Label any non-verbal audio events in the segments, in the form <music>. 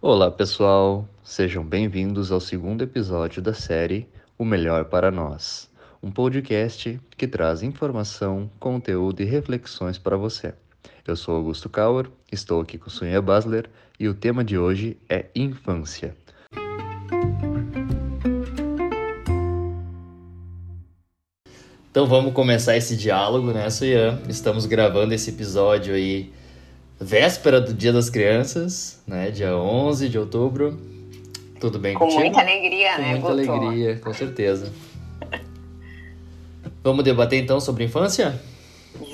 Olá, pessoal! Sejam bem-vindos ao segundo episódio da série O Melhor para Nós, um podcast que traz informação, conteúdo e reflexões para você. Eu sou Augusto Kauer, estou aqui com Sunha Basler e o tema de hoje é infância. Então vamos começar esse diálogo, né, Suyan? Estamos gravando esse episódio aí véspera do Dia das Crianças, né? Dia 11 de outubro. Tudo bem com contigo? muita alegria, com né? muita Guto? alegria, com certeza. Vamos debater então sobre infância?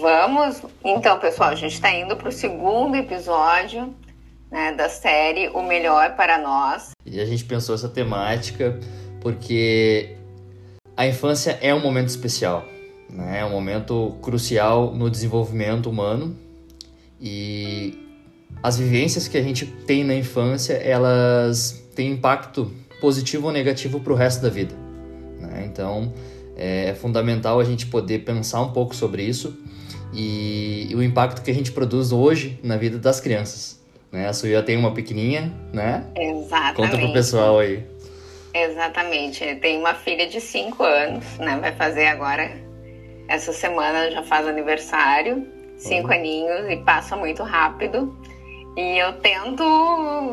Vamos. Então, pessoal, a gente está indo para o segundo episódio né, da série O Melhor para Nós. E a gente pensou essa temática porque a infância é um momento especial, né? É um momento crucial no desenvolvimento humano e as vivências que a gente tem na infância, elas têm impacto positivo ou negativo para o resto da vida. Né? Então, é fundamental a gente poder pensar um pouco sobre isso e, e o impacto que a gente produz hoje na vida das crianças. Né? A Suya tem uma pequenininha, né? Exatamente. Conta pro pessoal aí. Exatamente. Tem uma filha de 5 anos, né? Vai fazer agora, essa semana já faz aniversário, cinco Olha. aninhos, e passa muito rápido. E eu tento,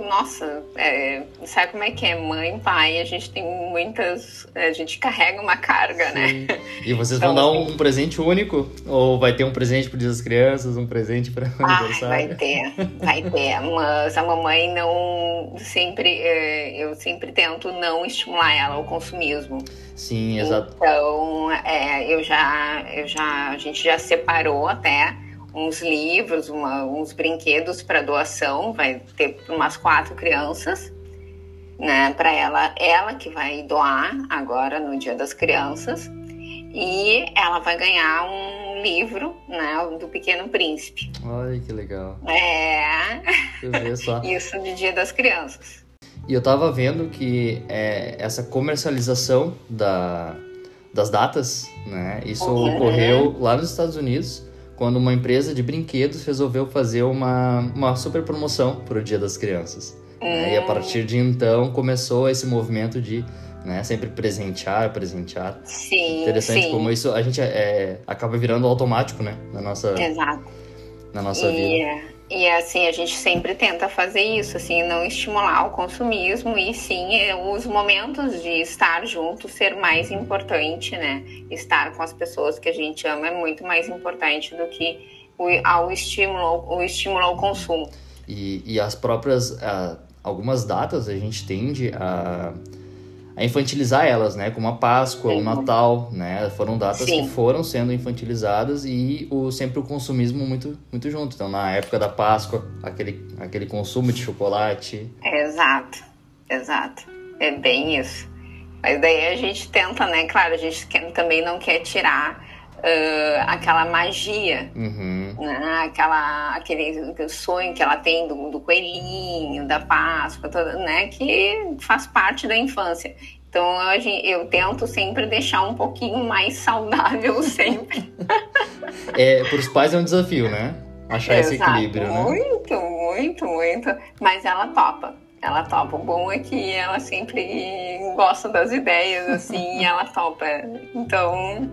nossa, é, sabe como é que é? Mãe, pai, a gente tem muitas. A gente carrega uma carga, né? Sim. E vocês Então, vão dar assim- um presente único? Ou vai ter um presente Dia das Crianças, um presente para o Ah, vai aniversário? ter, vai ter. Mas a mamãe não sempre, é, eu sempre tento não estimular ela ao consumismo. Sim, exato. Então, é, eu já, eu já, a gente já separou até uns livros, uma- uns brinquedos para doação, vai ter umas quatro crianças, né? Para ela, ela que vai doar agora no Dia das Crianças e ela vai ganhar um livro, né? Do Pequeno Príncipe. Olha que legal. É, <laughs> isso de Dia das Crianças. E eu tava vendo que é, essa comercialização da, das datas, né? Isso Uhum. ocorreu lá nos Estados Unidos, quando uma empresa de brinquedos resolveu fazer uma, uma super promoção para o Dia das Crianças. né? E a partir de então começou esse movimento de né, sempre presentear, presentear. Sim, Interessante sim. como isso a gente é, acaba virando automático, né? Na nossa, Exato. na nossa vida. E, assim, a gente sempre tenta fazer isso, assim, não estimular o consumismo e sim os momentos de estar junto ser mais importante, né? Estar com as pessoas que a gente ama é muito mais importante do que o, ao estímulo, o estímulo ao consumo. E, e as próprias. ah, algumas datas a gente tende a, a infantilizar elas, né? Como a Páscoa, o Sim. Natal, né? Foram datas Sim. que foram sendo infantilizadas e o, sempre o consumismo muito, muito junto. Então, na época da Páscoa, aquele, aquele consumo de chocolate. Exato, exato. É bem isso. Mas daí a gente tenta, né? Claro, a gente também não quer tirar ah, aquela magia Uhum. né? Aquela, aquele sonho que ela tem do, do coelhinho, da Páscoa, toda, né? Que faz parte da infância. Então hoje eu tento sempre deixar um pouquinho mais saudável <laughs> sempre. É, para os pais é um desafio, né? Achar esse Exato. equilíbrio, né? Muito, muito, muito. Mas ela topa. Ela topa. O bom é que ela sempre gosta das ideias, assim, e ela topa. Então,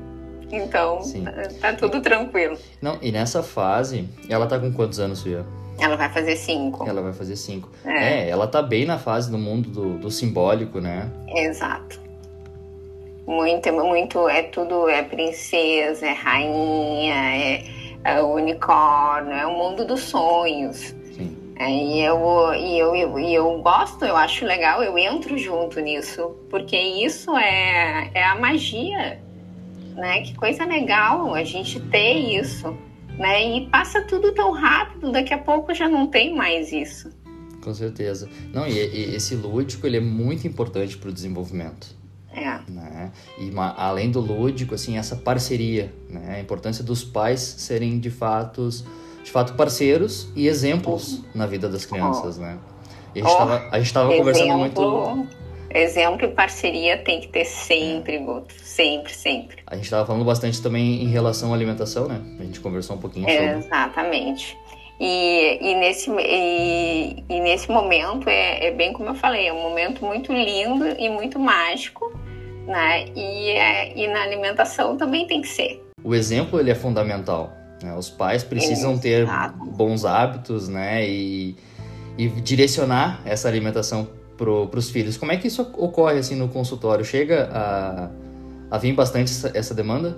então tá, tá tudo tranquilo. Não, e nessa fase, ela tá com quantos anos, Suya? Ela vai fazer cinco. Ela vai fazer cinco. É. É, ela tá bem na fase do mundo do, do simbólico, né? Exato. Muito, muito, é tudo, é princesa, é rainha, é, é unicórnio, é o mundo dos sonhos. Sim. É, e eu, e eu, eu, e eu gosto, eu acho legal, eu entro junto nisso, porque isso é, é a magia, né? Que coisa legal a gente ter isso, né? E passa tudo tão rápido, daqui a pouco já não tem mais isso. Com certeza. Não, e, e esse lúdico, ele é muito importante para o desenvolvimento. É, né? E ma- além do lúdico, assim, essa parceria, né? A importância dos pais serem de fato, de fato parceiros e exemplos na vida das crianças, né? E a gente Oh. tava, a gente tava conversando muito, exemplo, e parceria tem que ter sempre, Guto, sempre, sempre. a gente tava falando bastante também em relação à alimentação, né? A gente conversou um pouquinho sobre. Exatamente. E, e, nesse, e, e nesse momento é, é, bem como eu falei, é um momento muito lindo e muito mágico, né? E, é, e na alimentação também tem que ser. O exemplo ele é fundamental. Né? Os pais precisam Exato. ter bons hábitos, né? E, e direcionar essa alimentação para os filhos. Como é que isso ocorre assim no consultório? Chega a, a vir bastante essa, essa demanda?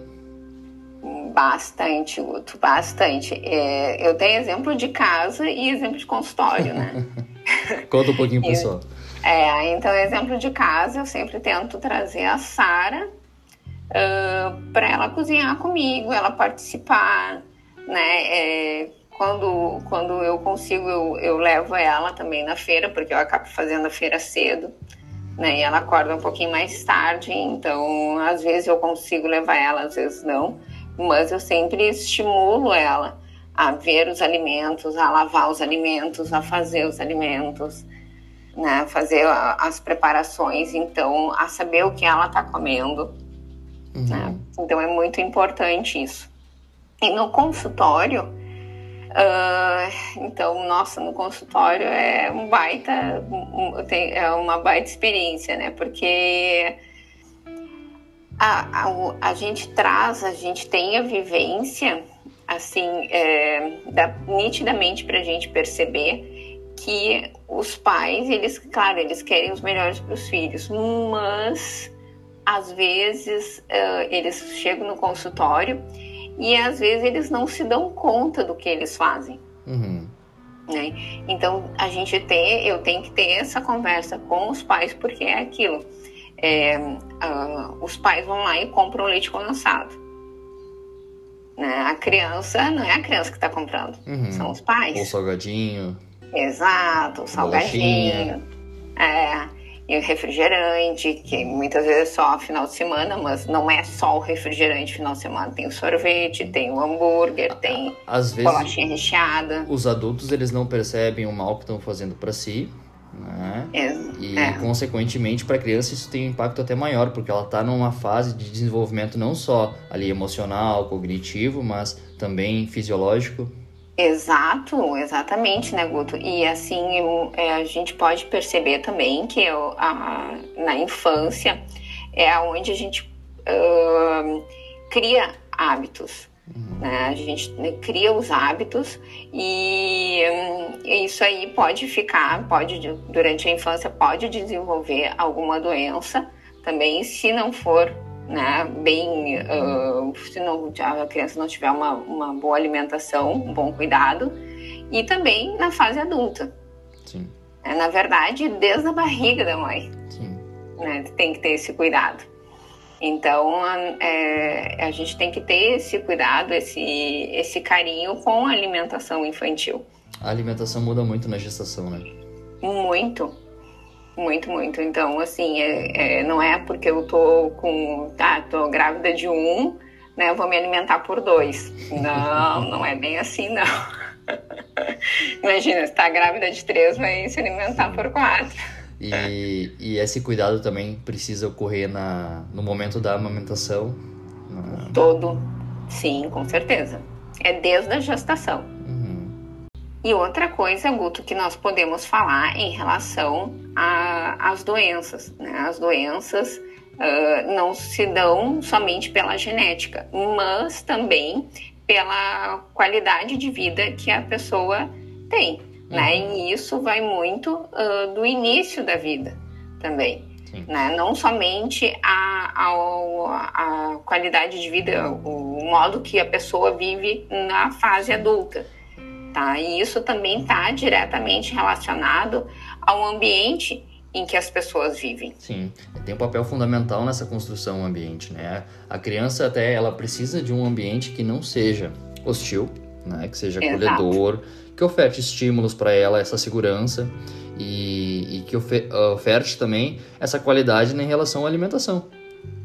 Bastante, Guto, bastante. É, eu tenho exemplo de casa e exemplo de consultório, né? <laughs> Conta um pouquinho, pessoal. É, então, exemplo de casa, eu sempre tento trazer a Sara uh, para ela cozinhar comigo, ela participar, né? É, quando, quando eu consigo, eu, eu levo ela também na feira, porque eu acabo fazendo a feira cedo, né? E ela acorda um pouquinho mais tarde, então às vezes eu consigo levar ela, às vezes não mas eu sempre estimulo ela a ver os alimentos, a lavar os alimentos, a fazer os alimentos, né, fazer as preparações, então a saber o que ela está comendo. Uhum. Né? Então é muito importante isso. E no consultório, uh, então, nossa, no consultório é um baita, é uma baita experiência, né? Porque a, a, a gente traz, a gente tem a vivência, assim, é, nitidamente para a gente perceber que os pais, eles, claro, eles querem os melhores para os filhos, mas às vezes uh, eles chegam no consultório e às vezes eles não se dão conta do que eles fazem. Uhum. Né? Então a gente tem, eu tenho que ter essa conversa com os pais porque é aquilo é, uh, os pais vão lá e compram leite condensado. Né? A criança não é a criança que está comprando, uhum. são os pais. O salgadinho. Exato, o salgadinho. É, e o refrigerante, que muitas vezes é só final de semana, mas não é só o refrigerante final de semana. Tem o sorvete, tem o hambúrguer, tem Às vezes, bolachinha recheada. Os adultos, eles não percebem o mal que estão fazendo para si, né? É, e, é. consequentemente, para a criança isso tem um impacto até maior, porque ela está numa fase de desenvolvimento não só ali emocional, cognitivo, mas também fisiológico. Exato, exatamente, né, Guto? E assim, é, a gente pode perceber também que a, na infância é onde a gente uh, cria hábitos. Né? A gente né, cria os hábitos e, e isso aí pode ficar, pode durante a infância pode desenvolver alguma doença também se não for né, bem, uh, se não, a criança não tiver uma, uma boa alimentação, um bom cuidado, e também na fase adulta. Sim. É, na verdade, desde a barriga da mãe. Sim. Né, tem que ter esse cuidado. Então, é, a gente tem que ter esse cuidado, esse, esse carinho com a alimentação infantil. A alimentação muda muito na gestação, né? Muito, muito, muito. Então, assim, é, é, não é porque eu tô com, tá, tô grávida de um, né, eu vou me alimentar por dois. Não, <laughs> não é bem assim, não. <laughs> Imagina, se tá grávida de três, vai se alimentar por quatro. E, e esse cuidado também precisa ocorrer na, no momento da amamentação. Na... Todo, sim, com certeza. É desde a gestação. Uhum. E outra coisa, Guto, que nós podemos falar em relação às doenças. Né? As doenças uh, não se dão somente pela genética, mas também pela qualidade de vida que a pessoa tem. Né? Uhum. E isso vai muito uh, do início da vida também. Né? Não somente a, a, a, qualidade de vida, o modo que a pessoa vive na fase adulta. Tá? E isso também está diretamente relacionado ao ambiente em que as pessoas vivem. Sim, tem um papel fundamental nessa construção ambiente, né? A criança até ela precisa de um ambiente que não seja hostil, né? Que seja acolhedor, que oferte estímulos para ela, essa segurança e, e que oferte também essa qualidade em relação à alimentação.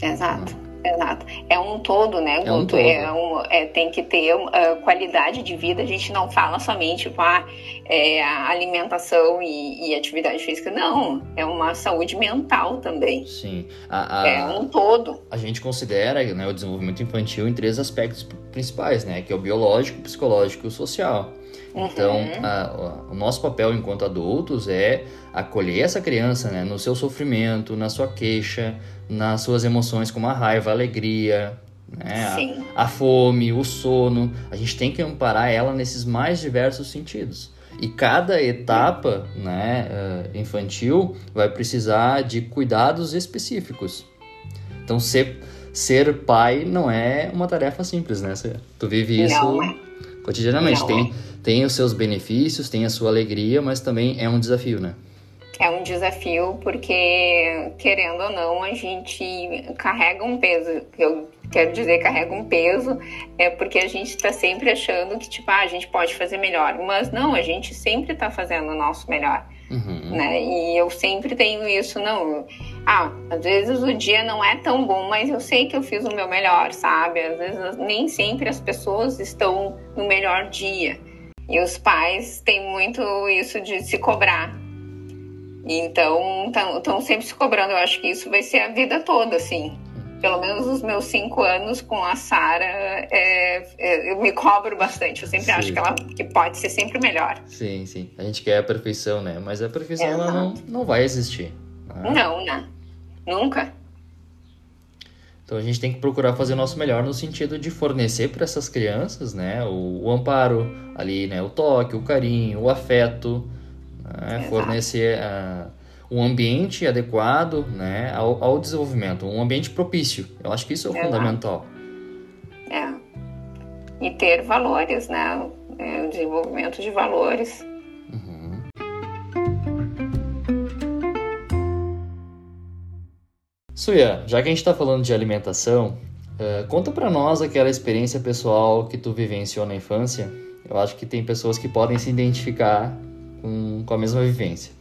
Exato. Exato. É um todo, né, Guto? É um todo. É um, é, tem que ter uh, qualidade de vida. A gente não fala somente com ah, é, a alimentação e, e, atividade física. Não, é uma saúde mental também. Sim. A, a, é um todo. A gente considera né, o desenvolvimento infantil em três aspectos principais, né? Que é o biológico, o psicológico e o social. Então, uhum. a, o nosso papel enquanto adultos é acolher essa criança né, no seu sofrimento, na sua queixa, nas suas emoções como a raiva, a alegria, né, a, a, fome, o sono. A gente tem que amparar ela nesses mais diversos sentidos. E cada etapa né, uh, infantil vai precisar de cuidados específicos. Então, ser, ser pai não é uma tarefa simples, né? Tu vive isso não. É. cotidianamente. Não. Tem, tem os seus benefícios, tem a sua alegria, mas também é um desafio, né? É um desafio porque, querendo ou não, a gente carrega um peso. Eu quero dizer carrega um peso, é porque a gente está sempre achando que, tipo, ah, a gente pode fazer melhor. Mas não, a gente sempre está fazendo o nosso melhor. Uhum. Né? E eu sempre tenho isso, não. Ah, às vezes o dia não é tão bom, mas eu sei que eu fiz o meu melhor, sabe? Às vezes nem sempre as pessoas estão no melhor dia. E os pais têm muito isso de se cobrar. Então, estão sempre se cobrando. Eu acho que isso vai ser a vida toda, assim pelo menos os meus cinco anos com a Sara, é, é, eu me cobro bastante. Eu sempre sim. acho que ela que pode ser sempre melhor. Sim, sim. A gente quer a perfeição, né? Mas a perfeição ela não, não vai existir. Né? Não, né? Nunca. Então a gente tem que procurar fazer o nosso melhor no sentido de fornecer para essas crianças, né, o, o, amparo ali, né, o toque, o carinho, o afeto, né, fornecer a um ambiente adequado né, ao, ao, desenvolvimento, um ambiente propício. Eu acho que isso é, fundamental. É. E ter valores, né? É, o desenvolvimento de valores. Uhum. Suya, já que a gente está falando de alimentação, uh, conta para nós aquela experiência pessoal que tu vivenciou na infância. Eu acho que tem pessoas que podem se identificar com, com a mesma vivência.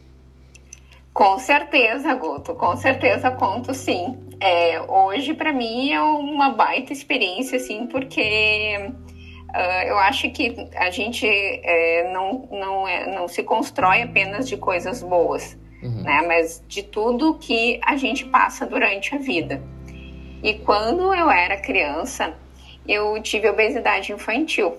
Com certeza, Guto, com certeza conto sim. É, hoje, para mim, é uma baita experiência, assim, porque uh, eu acho que a gente é, não, não, é, não se constrói apenas de coisas boas, uhum. né? Mas de tudo que a gente passa durante a vida. E quando eu era criança, eu tive obesidade infantil,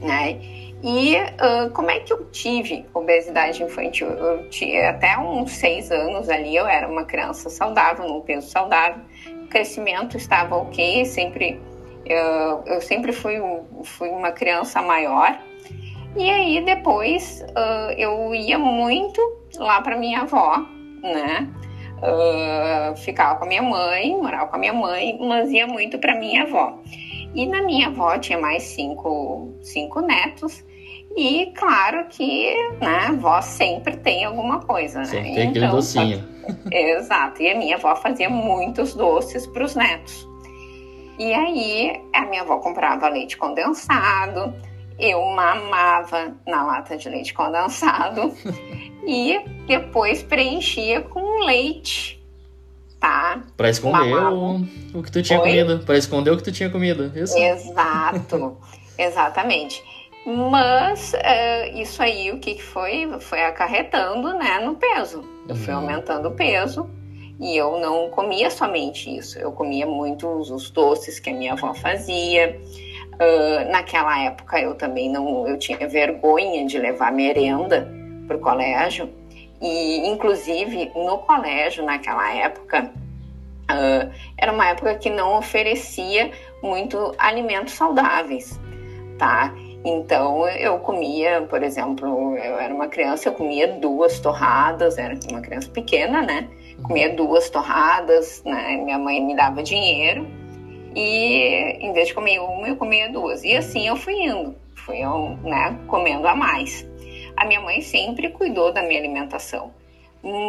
né? E uh, como é que eu tive obesidade infantil? Eu tinha até uns seis anos ali, eu era uma criança saudável, num peso saudável, o crescimento estava ok, sempre, uh, eu sempre fui, fui uma criança maior. E aí depois uh, eu ia muito lá para minha avó, né? Uh, ficava com a minha mãe, morava com a minha mãe, mas ia muito para minha avó. E na minha avó tinha mais cinco, cinco netos. E claro que, né, a avó sempre tem alguma coisa, né? Sempre tem aquele então, docinho. <laughs> Exato. E a minha avó fazia muitos doces para os netos. E aí a minha avó comprava leite condensado, eu mamava na lata de leite condensado <laughs> e depois preenchia com leite, tá? Para esconder o, o, que tu tinha Oi? comido, para esconder o que tu tinha comido, isso? Exato, <laughs> exatamente. Mas é, isso aí, o que, que foi? Foi acarretando né, no peso. Eu fui uhum. aumentando o peso e eu não comia somente isso. Eu comia muito os doces que a minha avó fazia. Uh, naquela época eu também não, eu tinha vergonha de levar merenda para o colégio. E, inclusive, no colégio, naquela época, uh, era uma época que não oferecia muito alimentos saudáveis, tá? Então eu comia, por exemplo, eu era uma criança, eu comia duas torradas, era uma criança pequena, né? Comia duas torradas, né? Minha mãe me dava dinheiro e em vez de comer uma, eu comia duas. E assim eu fui indo, fui né, comendo a mais. A minha mãe sempre cuidou da minha alimentação,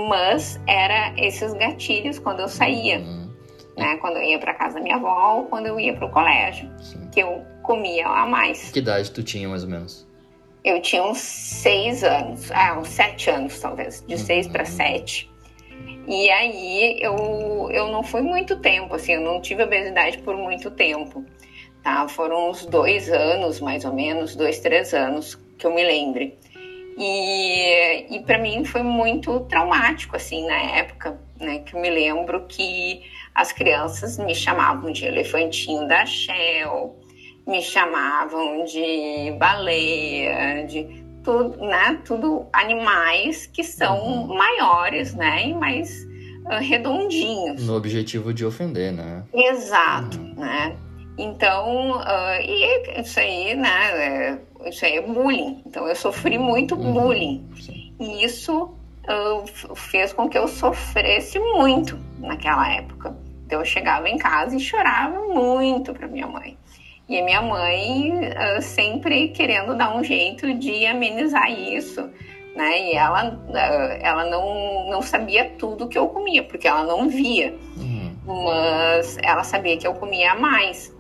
mas era esses gatilhos quando eu saía. Uhum. Né, quando eu ia para casa da minha avó ou quando eu ia para o colégio, Sim. que eu comia a mais. Que idade tu tinha, mais ou menos? Eu tinha uns seis anos, ah, uns sete anos, talvez, de uhum. seis para sete. E aí eu, eu não fui muito tempo, assim, eu não tive obesidade por muito tempo, tá? Foram uns dois anos, mais ou menos, dois, três anos, que eu me lembre. E, e para mim foi muito traumático, assim, na época, né? Que eu me lembro que as crianças me chamavam de elefantinho da Shell, me chamavam de baleia, de tudo, né? Tudo animais que são uhum. maiores, né? E mais uh, redondinhos. No objetivo de ofender, né? Exato, uhum. né? Então, uh, e isso aí, né? Isso é bullying. Então, eu sofri muito uhum. bullying. E isso uh, fez com que eu sofresse muito naquela época. Então, eu chegava em casa e chorava muito para minha mãe. E a minha mãe uh, sempre querendo dar um jeito de amenizar isso. Né? E ela, ela não, não sabia tudo que eu comia, porque ela não via. Uhum. Mas ela sabia que eu comia mais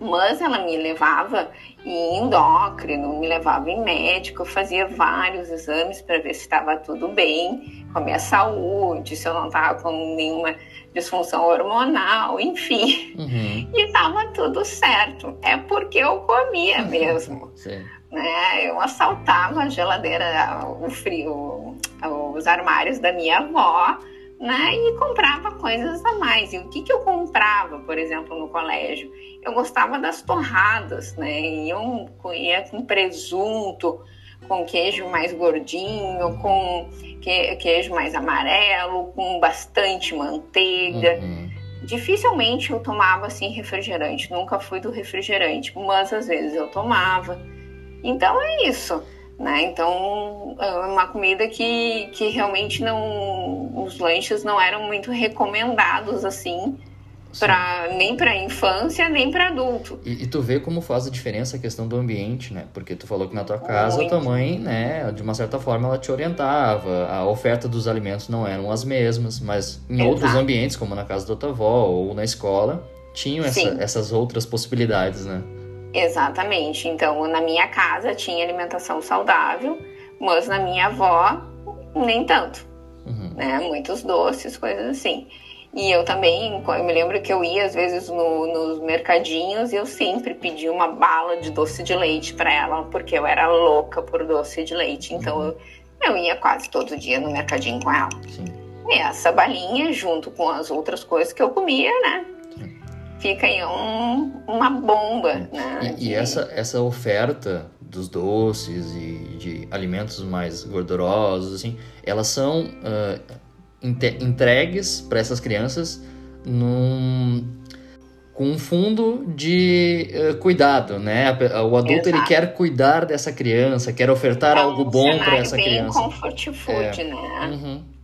mas ela me levava em endócrino, me levava em médico, eu fazia vários exames para ver se estava tudo bem com a minha saúde, se eu não estava com nenhuma disfunção hormonal, enfim. Uhum. E estava tudo certo. É porque eu comia <laughs> mesmo. Sim. Né? Eu assaltava a geladeira, o frio, os armários da minha avó né? E comprava coisas a mais. E o que, que eu comprava, por exemplo, no colégio? Eu gostava das torradas, né? E eu ia com presunto, com queijo mais gordinho, com queijo mais amarelo, com bastante manteiga. Uhum. Dificilmente eu tomava assim refrigerante, nunca fui do refrigerante, mas às vezes eu tomava. Então é isso. Né? Então, é uma comida que, que realmente não. Os lanches não eram muito recomendados assim, pra, nem para infância, nem para adulto. E, e, tu vê como faz a diferença a questão do ambiente, né? Porque tu falou que na tua casa Muito. tua mãe, né, de uma certa forma, ela te orientava, a oferta dos alimentos não eram as mesmas, mas em Exato. outros ambientes, como na casa da tua avó ou na escola, tinham essa, essas outras possibilidades, né? Exatamente. Então, na minha casa tinha alimentação saudável, mas na minha avó, nem tanto. Uhum. Né? Muitos doces, coisas assim. E eu também, eu me lembro que eu ia às vezes no, nos mercadinhos e eu sempre pedia uma bala de doce de leite para ela, porque eu era louca por doce de leite. Então uhum. eu, eu ia quase todo dia no mercadinho com ela. Sim. E essa balinha, junto com as outras coisas que eu comia, né? Fica aí um, uma bomba. Né? E, e, essa, essa oferta dos doces e de alimentos mais gordurosos, assim, elas são uh, entregues para essas crianças num, com um fundo de uh, cuidado, né? O adulto Exato. ele quer cuidar dessa criança, quer ofertar é um algo bom para essa bem criança. Comfort food, é. né? Uhum.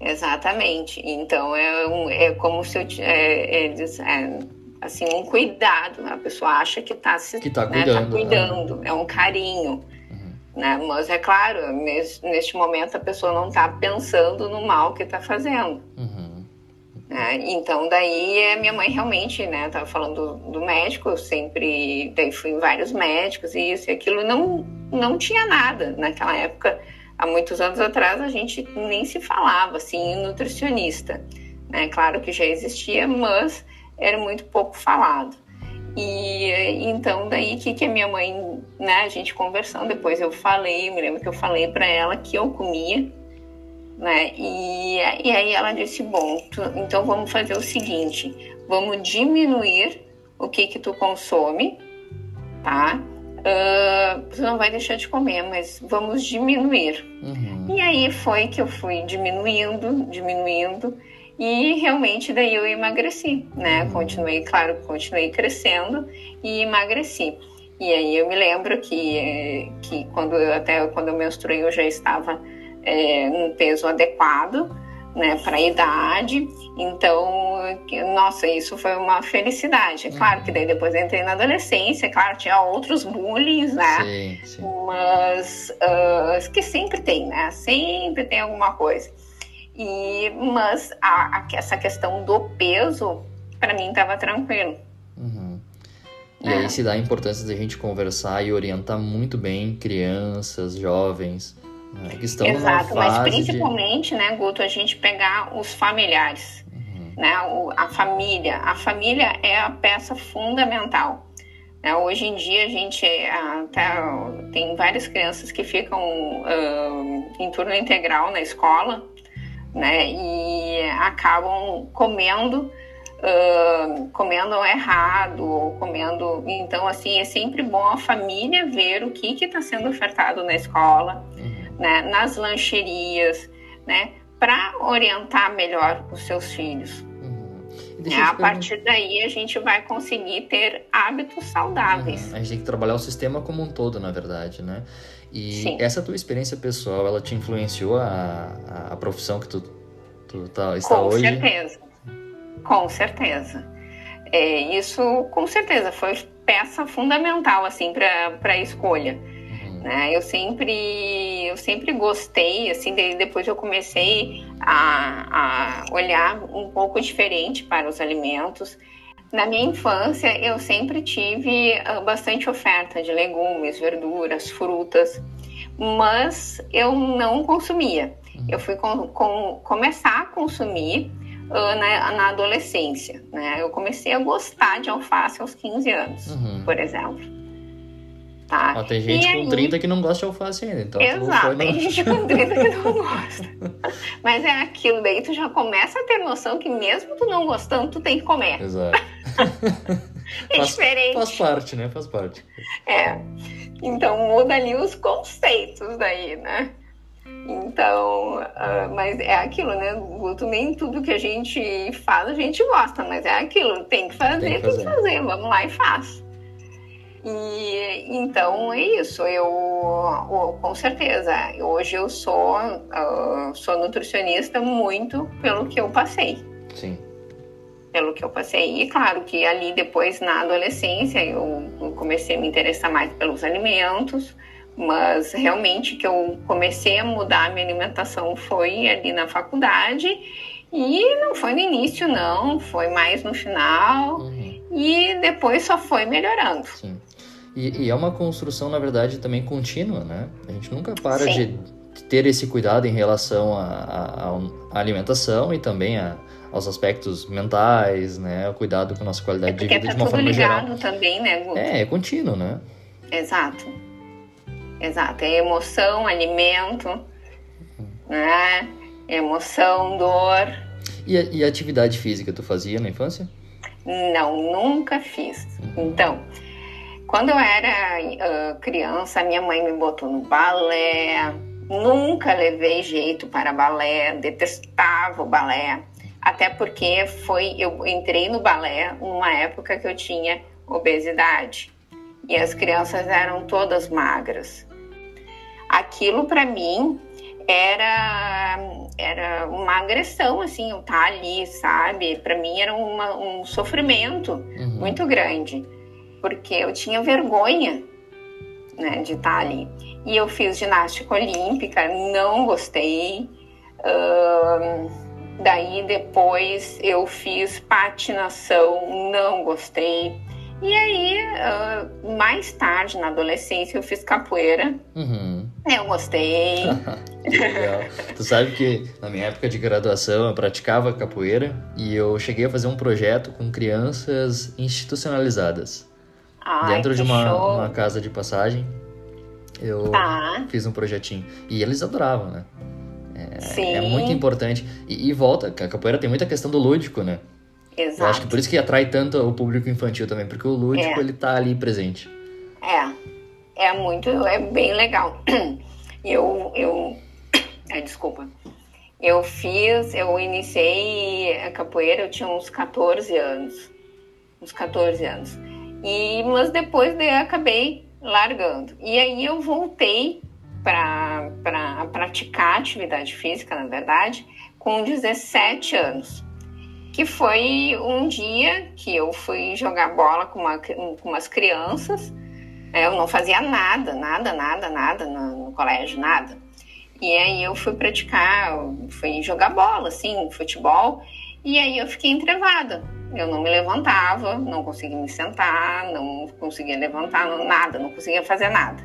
Exatamente. Então é, um, é como se eu é, eles é, assim um cuidado. A pessoa acha que está se que tá né, cuidando, tá cuidando. Né? é um carinho. Uhum. Né? Mas é claro, nesse, neste momento a pessoa não está pensando no mal que está fazendo. Uhum. Né? Então daí a minha mãe realmente, né, estava falando do, do, médico, eu sempre daí fui em vários médicos e isso e aquilo não não tinha nada naquela época há muitos anos atrás a gente nem se falava assim em nutricionista. Né? Claro que já existia, mas era muito pouco falado. E então daí que que a minha mãe, né, a gente conversando, depois eu falei, me lembro que eu falei para ela que eu comia, né? E, e aí ela disse, bom, tu, então vamos fazer o seguinte, vamos diminuir o que que tu consome, tá? Uh, você não vai deixar de comer, mas vamos diminuir. Uhum. E aí foi que eu fui diminuindo, diminuindo, e realmente daí eu emagreci, né? Uhum. Continuei, claro, continuei crescendo e emagreci. E aí eu me lembro que, que quando eu, até quando eu menstruei eu já estava é, num peso adequado, né, para a idade. Então, nossa, isso foi uma felicidade. É claro que daí depois entrei na adolescência, claro, tinha outros bullying, né? Sim, sim. Mas uh, que sempre tem, né? Sempre tem alguma coisa. E, mas a, a, essa questão do peso, para mim, estava tranquilo. Uhum. E é. aí se dá a importância da gente conversar e orientar muito bem crianças, jovens, né, que estão Exato, mas principalmente, de... né, Guto, a gente pegar os familiares, uhum. né, o, a família. A família é a peça fundamental. Né? Hoje em dia a gente até tem várias crianças que ficam uh, em turno integral na escola, né, e acabam comendo uh, comendo errado, ou comendo. Então, assim, é sempre bom a família ver o que está sendo ofertado na escola, uhum. Né, nas lancherias, né, para orientar melhor os seus filhos. É, a partir daí a gente vai conseguir ter hábitos saudáveis. Uhum. A gente tem que trabalhar o sistema como um todo, na verdade, né? E Sim. essa tua experiência pessoal, ela te influenciou a, a, profissão que tu, tu tá, está com hoje? Com certeza. Com certeza. É, isso, com certeza, foi peça fundamental, assim, para a escolha. Né? Eu sempre eu sempre gostei, assim, depois eu comecei a, a olhar um pouco diferente para os alimentos. Na minha infância, eu sempre tive ah, bastante oferta de legumes, verduras, frutas, mas eu não consumia. Uhum. Eu fui com, com, começar a consumir uh, na, na, adolescência. Né? Eu comecei a gostar de alface aos 15 anos, uhum. por exemplo. Tá? Ó, tem gente e com aí... 30 que não gosta de alface ainda. Então Exato, tem no... gente com 30 que não <laughs> gosta. Mas é aquilo, daí tu já começa a ter noção que mesmo tu não gostando, tu tem que comer. Exato. <laughs> é faz, diferente. Faz parte, né? Faz parte. É. Então muda ali os conceitos daí, né? Então, uh, mas é aquilo, né, Guto? Nem tudo que a gente faz a gente gosta, mas é aquilo, tem que fazer, tem que fazer, tem que fazer. vamos lá e faz. E então é isso. Eu, com certeza, hoje eu sou uh, sou nutricionista muito pelo que eu passei. Sim. Pelo que eu passei. E claro que ali depois na adolescência eu, eu comecei a me interessar mais pelos alimentos, mas realmente que eu comecei a mudar a minha alimentação foi ali na faculdade. E não foi no início, não, foi mais no final. Uhum. E depois só foi melhorando. Sim. E, e, é uma construção, na verdade, também contínua, né? A gente nunca para de ter esse cuidado em relação à alimentação e também a, aos aspectos mentais, né? O cuidado com a nossa qualidade é de vida tá de uma forma ligado geral. também, né, Guto? É, é contínuo, né? Exato. Exato. É emoção, alimento, né? Emoção, dor. E, e atividade física tu fazia na infância? Não, nunca fiz. Uhum. Então, quando eu era uh, criança, minha mãe me botou no balé. Nunca levei jeito para balé, detestava o balé. Até porque foi, eu entrei no balé numa época que eu tinha obesidade e as crianças eram todas magras. Aquilo para mim era era uma agressão assim, eu estar tá ali, sabe? Para mim era uma, um sofrimento uhum. muito grande porque eu tinha vergonha né, de estar ali. E eu fiz ginástica olímpica, não gostei. Uh, daí depois eu fiz patinação, não gostei. E aí, uh, mais tarde, na adolescência, eu fiz capoeira. Uhum. Eu gostei. <laughs> legal. tu sabe que na minha época de graduação eu praticava capoeira e eu cheguei a fazer um projeto com crianças institucionalizadas. Ai, dentro de uma, uma, casa de passagem. Eu tá. fiz um projetinho. E eles adoravam, né? É, Sim. é muito importante. E, e, volta, a capoeira tem muita questão do lúdico, né? Exato. Eu acho que por isso que atrai tanto o público infantil também, porque o lúdico, é. ele tá ali presente. É. É muito, é bem legal. <clears throat> Eu, eu, <clears throat> é, desculpa. Eu fiz, eu iniciei a capoeira, eu tinha uns 14 anos. Uns 14 anos. E, mas depois daí acabei largando. E aí eu voltei para pra praticar atividade física, na verdade, com 17 anos. Que foi um dia que eu fui jogar bola com, uma, com umas crianças. Né? Eu não fazia nada, nada, nada, nada no, no colégio, nada. E aí eu fui praticar, fui jogar bola, assim, futebol. E aí eu fiquei entrevada eu não me levantava, não conseguia me sentar, não conseguia levantar, não, nada, não conseguia fazer nada.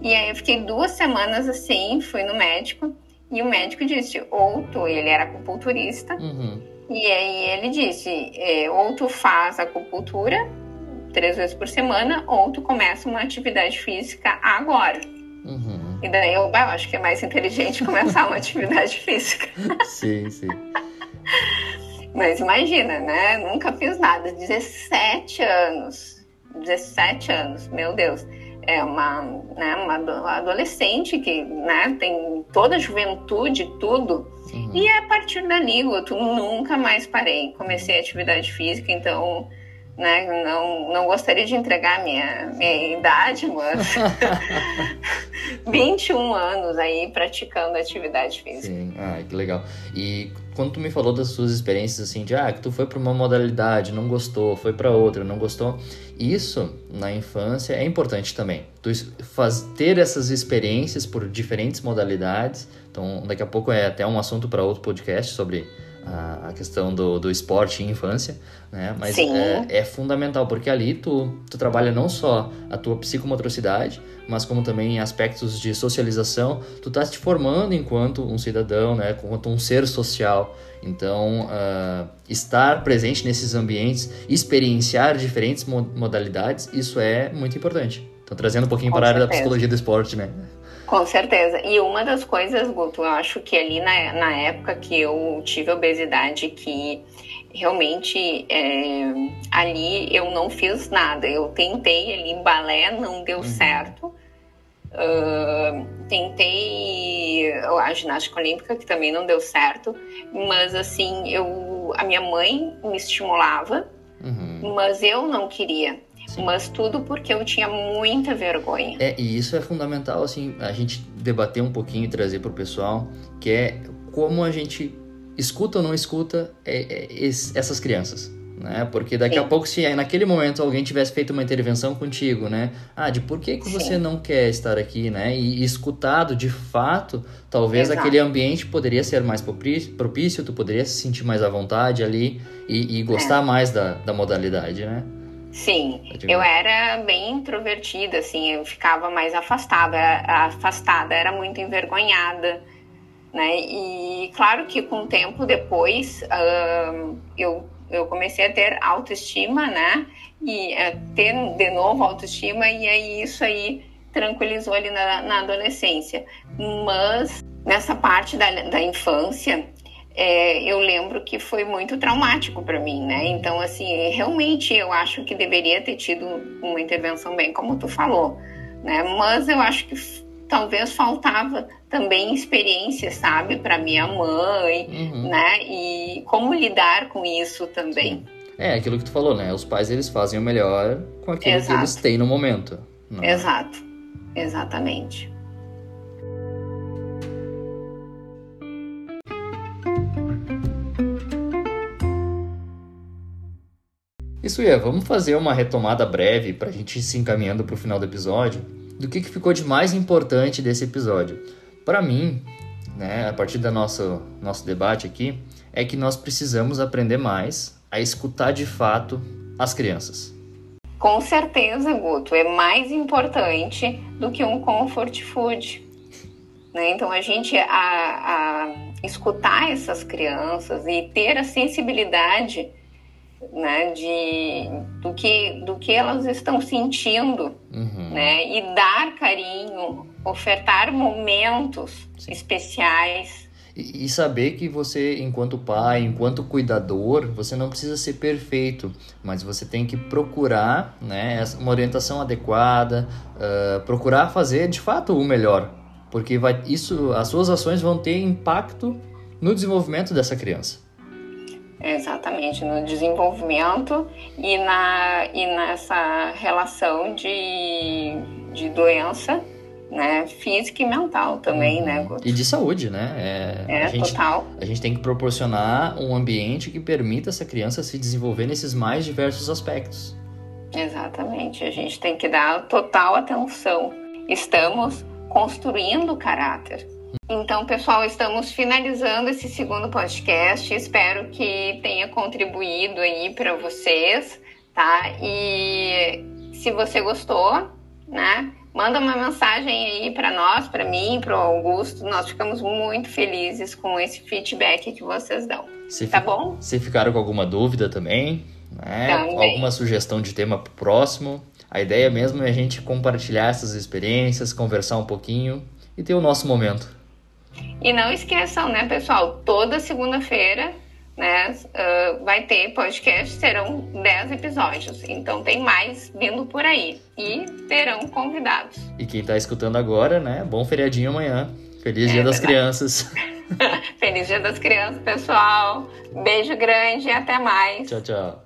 E aí eu fiquei duas semanas assim, fui no médico e o médico disse, ou tu, ele era acupunturista, uhum. e aí ele disse, é, ou tu faz acupuntura três vezes por semana, ou tu começa uma atividade física agora. Uhum. E daí eu, eu acho que é mais inteligente <laughs> começar uma atividade física. sim, sim. Mas imagina, né? Nunca fiz nada. 17 anos. 17 anos, meu Deus. É uma, né, uma adolescente que né, tem toda a juventude, tudo. Uhum. E a partir dali, eu nunca mais parei. Comecei atividade física, então né? Não, não gostaria de entregar minha, minha idade, mas <laughs> <laughs> 21 anos aí praticando atividade física. Sim, ah, que legal. E quando tu me falou das suas experiências assim, de ah, que tu foi para uma modalidade, não gostou, foi para outra, não gostou, isso na infância é importante também. Tu faz, ter essas experiências por diferentes modalidades. Então, daqui a pouco é até um assunto para outro podcast sobre a, questão do, do esporte em infância, né? Mas é, é, fundamental, porque ali tu, tu trabalha não só a tua psicomotricidade, mas como também aspectos de socialização. Tu estás te formando enquanto um cidadão, né? Enquanto um ser social. Então, uh, estar presente nesses ambientes, experienciar diferentes modalidades, isso é muito importante. Então, trazendo um pouquinho Com para certeza. a área da psicologia do esporte, né? Com certeza. E uma das coisas, Guto, eu acho que ali na, na época que eu tive obesidade, que realmente é, ali eu não fiz nada. Eu tentei ali em balé, não deu uhum. certo. Uh, tentei a ginástica olímpica, que também não deu certo. Mas assim, eu, a minha mãe me estimulava, uhum. mas eu não queria. Mas tudo porque eu tinha muita vergonha. É, e isso é fundamental, assim, a gente debater um pouquinho e trazer para o pessoal, que é como a gente escuta ou não escuta é, é, essas crianças. Né? Porque daqui Sim. a pouco, se naquele momento alguém tivesse feito uma intervenção contigo, né? Ah, de por que, que você não quer estar aqui, né? E, escutado de fato, talvez Exato. aquele ambiente poderia ser mais propício, propício, tu poderia se sentir mais à vontade ali e, e gostar é. mais da, da modalidade, né? Sim, eu era bem introvertida, assim, eu ficava mais afastada, afastada, era muito envergonhada, né? E claro que com o tempo depois uh, eu, eu comecei a ter autoestima, né? E uh, ter de novo autoestima, e aí isso aí tranquilizou ali na, na adolescência. Mas nessa parte da, da infância, é, eu lembro que foi muito traumático para mim, né? Então, assim, realmente eu acho que deveria ter tido uma intervenção bem como tu falou, né? Mas eu acho que talvez faltava também experiência, sabe, para minha mãe, uhum. né? E como lidar com isso também. É, aquilo que tu falou, né? Os pais eles fazem o melhor com aquilo Exato. que eles têm no momento. Né? Exato, exatamente. Isso é, vamos fazer uma retomada breve para a gente ir se encaminhando para o final do episódio do que, que ficou de mais importante desse episódio. Para mim, né, a partir do nosso, nosso debate aqui, é que nós precisamos aprender mais a escutar de fato as crianças. Com certeza, Guto, é mais importante do que um comfort food. Né? Então, a gente a, a escutar essas crianças e ter a sensibilidade né, de, do, que, do que elas estão sentindo, uhum. né, e dar carinho, ofertar momentos Sim. especiais. E, e saber que você, enquanto pai, enquanto cuidador, você não precisa ser perfeito, mas você tem que procurar né, uma orientação adequada, uh, procurar fazer de fato o melhor, porque vai, isso, as suas ações vão ter impacto no desenvolvimento dessa criança. Exatamente, no desenvolvimento e, na, e nessa relação de, de doença né, física e mental também, né, uhum. E de saúde, né? É, é a gente, total. A gente tem que proporcionar um ambiente que permita essa criança se desenvolver nesses mais diversos aspectos. Exatamente, a gente tem que dar total atenção. Estamos construindo caráter. Então, pessoal, estamos finalizando esse segundo podcast. Espero que tenha contribuído aí para vocês, tá? E se você gostou, né? Manda uma mensagem aí para nós, para mim, para o Augusto. Nós ficamos muito felizes com esse feedback que vocês dão. Se tá bom? Se ficaram com alguma dúvida também, né? Também. Alguma sugestão de tema pro próximo. A ideia mesmo é a gente compartilhar essas experiências, conversar um pouquinho e ter o nosso momento. E não esqueçam, né, pessoal? Toda segunda-feira né, uh, vai ter podcast, serão 10 episódios. Então tem mais vindo por aí. E terão convidados. E quem está escutando agora, né? Bom feriadinho amanhã. Feliz é, Dia das Crianças. <laughs> Feliz Dia das Crianças, pessoal. Beijo grande e até mais. Tchau, tchau.